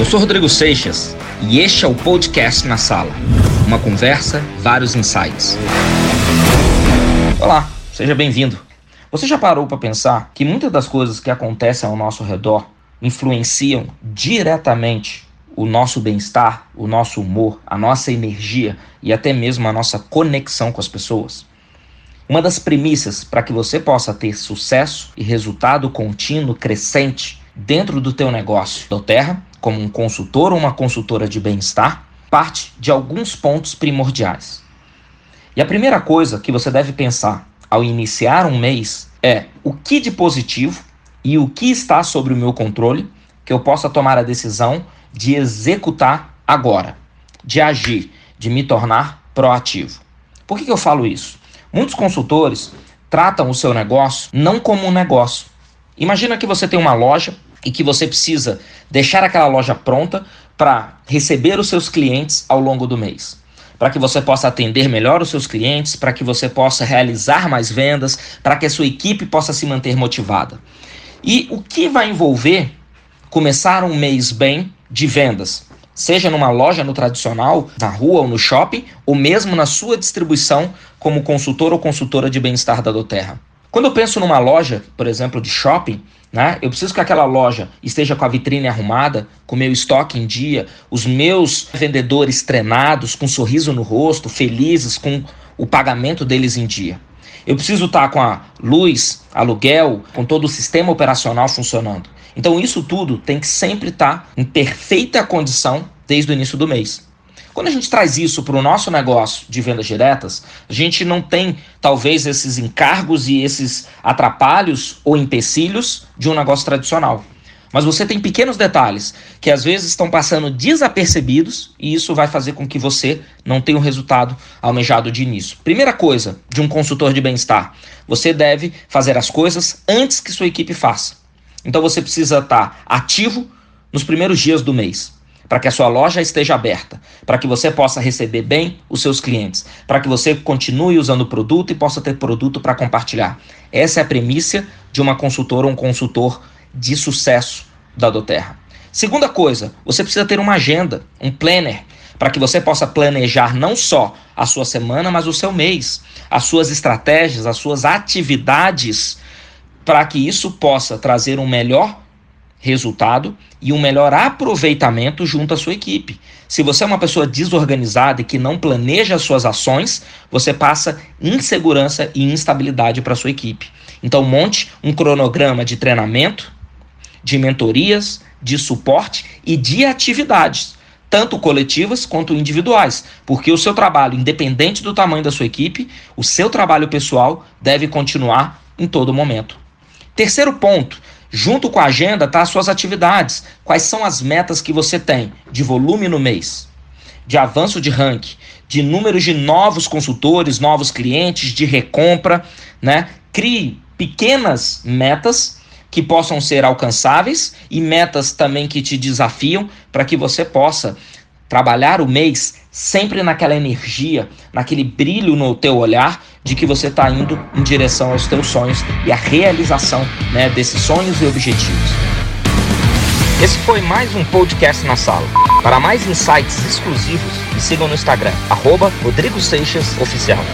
Eu sou Rodrigo Seixas e este é o podcast na sala. Uma conversa, vários insights. Olá, seja bem-vindo. Você já parou para pensar que muitas das coisas que acontecem ao nosso redor influenciam diretamente o nosso bem-estar, o nosso humor, a nossa energia e até mesmo a nossa conexão com as pessoas? Uma das premissas para que você possa ter sucesso e resultado contínuo crescente dentro do teu negócio do Terra, como um consultor ou uma consultora de bem-estar, parte de alguns pontos primordiais. E a primeira coisa que você deve pensar ao iniciar um mês é o que de positivo e o que está sobre o meu controle que eu possa tomar a decisão de executar agora, de agir, de me tornar proativo. Por que, que eu falo isso? Muitos consultores tratam o seu negócio não como um negócio. Imagina que você tem uma loja e que você precisa deixar aquela loja pronta para receber os seus clientes ao longo do mês. Para que você possa atender melhor os seus clientes, para que você possa realizar mais vendas, para que a sua equipe possa se manter motivada. E o que vai envolver começar um mês bem de vendas? seja numa loja no tradicional, na rua ou no shopping, ou mesmo na sua distribuição como consultor ou consultora de bem-estar da Doterra. Quando eu penso numa loja, por exemplo, de shopping, né, eu preciso que aquela loja esteja com a vitrine arrumada, com o meu estoque em dia, os meus vendedores treinados, com um sorriso no rosto, felizes com o pagamento deles em dia. Eu preciso estar com a luz, aluguel, com todo o sistema operacional funcionando. Então isso tudo tem que sempre estar em perfeita condição desde o início do mês. Quando a gente traz isso para o nosso negócio de vendas diretas, a gente não tem talvez esses encargos e esses atrapalhos ou empecilhos de um negócio tradicional. Mas você tem pequenos detalhes que às vezes estão passando desapercebidos e isso vai fazer com que você não tenha o resultado almejado de início. Primeira coisa de um consultor de bem-estar: você deve fazer as coisas antes que sua equipe faça. Então você precisa estar ativo nos primeiros dias do mês, para que a sua loja esteja aberta, para que você possa receber bem os seus clientes, para que você continue usando o produto e possa ter produto para compartilhar. Essa é a premissa de uma consultora ou um consultor de sucesso da Doterra. Segunda coisa, você precisa ter uma agenda, um planner, para que você possa planejar não só a sua semana, mas o seu mês, as suas estratégias, as suas atividades, para que isso possa trazer um melhor resultado e um melhor aproveitamento junto à sua equipe. Se você é uma pessoa desorganizada e que não planeja as suas ações, você passa insegurança e instabilidade para sua equipe. Então monte um cronograma de treinamento, de mentorias, de suporte e de atividades, tanto coletivas quanto individuais, porque o seu trabalho, independente do tamanho da sua equipe, o seu trabalho pessoal deve continuar em todo momento. Terceiro ponto, junto com a agenda tá as suas atividades. Quais são as metas que você tem de volume no mês, de avanço de ranking, de números de novos consultores, novos clientes, de recompra, né? Crie pequenas metas que possam ser alcançáveis e metas também que te desafiam para que você possa trabalhar o mês sempre naquela energia, naquele brilho no teu olhar de que você está indo em direção aos teus sonhos e à realização né, desses sonhos e objetivos. Esse foi mais um podcast na sala. Para mais insights exclusivos, me sigam no Instagram, arroba Rodrigo Seixas Oficial.